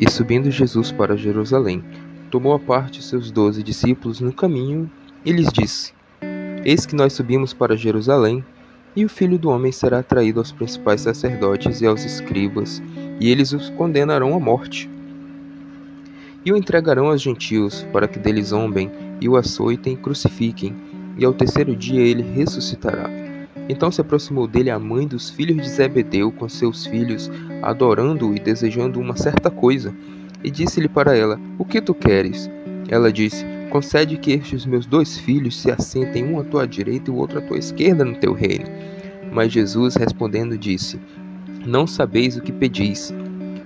E subindo Jesus para Jerusalém, tomou à parte seus doze discípulos no caminho e lhes disse: Eis que nós subimos para Jerusalém, e o filho do homem será traído aos principais sacerdotes e aos escribas, e eles os condenarão à morte. E o entregarão aos gentios, para que deles zombem, e o açoitem e crucifiquem, e ao terceiro dia ele ressuscitará. Então se aproximou dele a mãe dos filhos de Zebedeu com seus filhos, adorando-o e desejando uma certa coisa. E disse-lhe para ela: O que tu queres? Ela disse: Concede que estes meus dois filhos se assentem um à tua direita e o outro à tua esquerda no teu reino. Mas Jesus respondendo disse: Não sabeis o que pedis.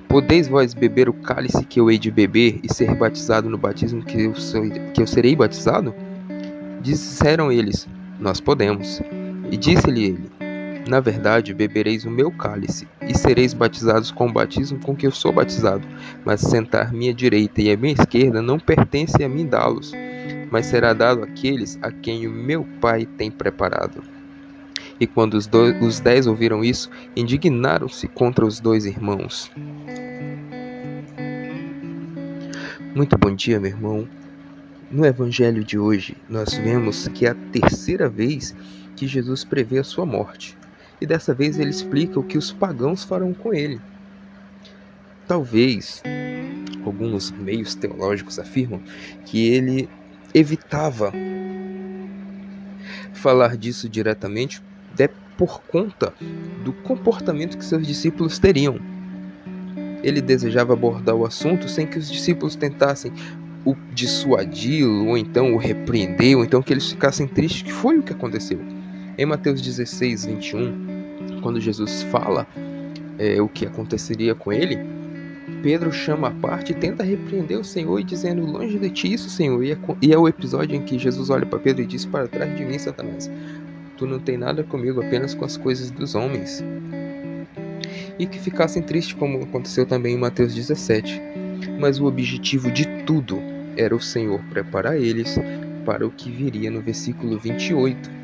Podeis vós beber o cálice que eu hei de beber e ser batizado no batismo que eu, que eu serei batizado? Disseram eles: Nós podemos. E disse-lhe ele: Na verdade, bebereis o meu cálice e sereis batizados com o batismo com que eu sou batizado. Mas sentar-me à direita e à minha esquerda não pertence a mim dá-los, mas será dado àqueles a quem o meu Pai tem preparado. E quando os, dois, os dez ouviram isso, indignaram-se contra os dois irmãos. Muito bom dia, meu irmão. No evangelho de hoje, nós vemos que a terceira vez que Jesus prevê a sua morte. E dessa vez ele explica o que os pagãos farão com ele. Talvez alguns meios teológicos afirmam que ele evitava falar disso diretamente por conta do comportamento que seus discípulos teriam. Ele desejava abordar o assunto sem que os discípulos tentassem o dissuadi-lo, ou então o repreender, ou então que eles ficassem tristes, que foi o que aconteceu. Em Mateus 16, 21, quando Jesus fala é, o que aconteceria com ele, Pedro chama a parte e tenta repreender o Senhor dizendo: Longe de ti isso, Senhor. E é, e é o episódio em que Jesus olha para Pedro e diz: Para trás de mim, Satanás. Tu não tem nada comigo, apenas com as coisas dos homens. E que ficassem tristes, como aconteceu também em Mateus 17. Mas o objetivo de tudo era o Senhor preparar eles para o que viria no versículo 28,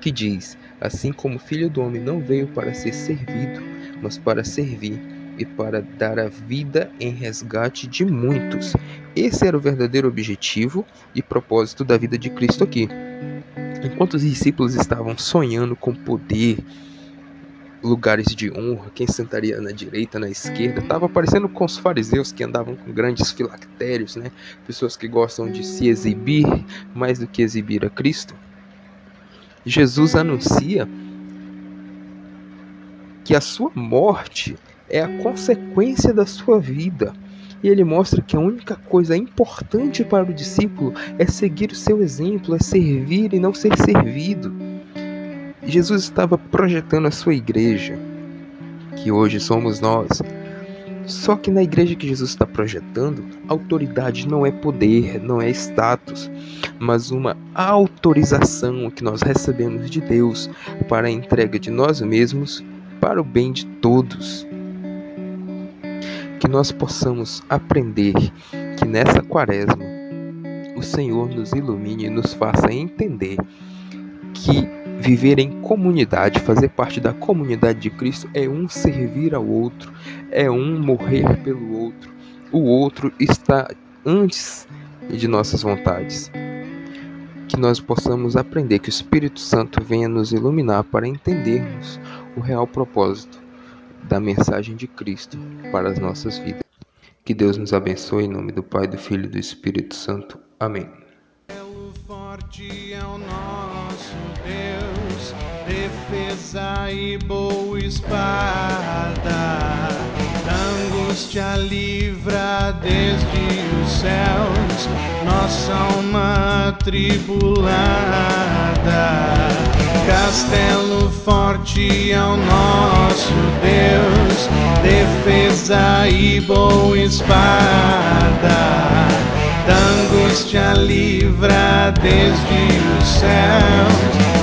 que diz: Assim como o filho do homem não veio para ser servido, mas para servir e para dar a vida em resgate de muitos. Esse era o verdadeiro objetivo e propósito da vida de Cristo aqui. Enquanto os discípulos estavam sonhando com poder, lugares de honra, quem sentaria na direita, na esquerda, estava parecendo com os fariseus que andavam com grandes filactérios, né? Pessoas que gostam de se exibir mais do que exibir a Cristo. Jesus anuncia que a sua morte é a consequência da sua vida. E ele mostra que a única coisa importante para o discípulo é seguir o seu exemplo, é servir e não ser servido. Jesus estava projetando a sua igreja, que hoje somos nós. Só que na igreja que Jesus está projetando, autoridade não é poder, não é status, mas uma autorização que nós recebemos de Deus para a entrega de nós mesmos para o bem de todos. Que nós possamos aprender que nessa quaresma o Senhor nos ilumine e nos faça entender que viver em comunidade, fazer parte da comunidade de Cristo é um servir ao outro, é um morrer pelo outro. O outro está antes de nossas vontades. Que nós possamos aprender que o Espírito Santo venha nos iluminar para entendermos o real propósito da mensagem de Cristo para as nossas vidas. Que Deus nos abençoe em nome do Pai, do Filho e do Espírito Santo. Amém. Forte é o nosso Deus, defesa e boa espada, angústia livra desde os céus, nossa alma tribulada. Castelo forte é o nosso Deus, defesa e boa espada. Da angústia livra desde os céus,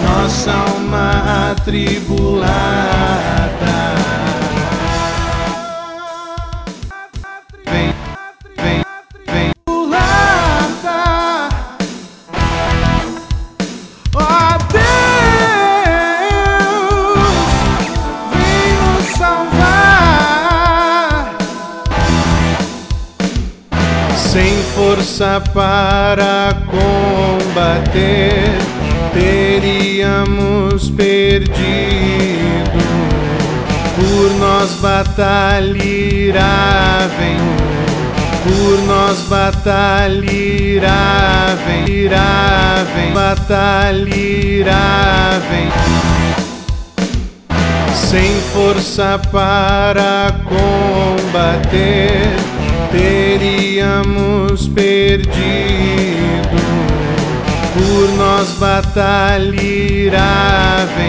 nossa alma atribulada. Força para combater, teríamos perdido. Por nós batalhará, vem. Por nós batalhará, vem. Irá, vem. Batalhará, vem. Sem força para combater, teríamos perdido. Por nós batalhará, vem.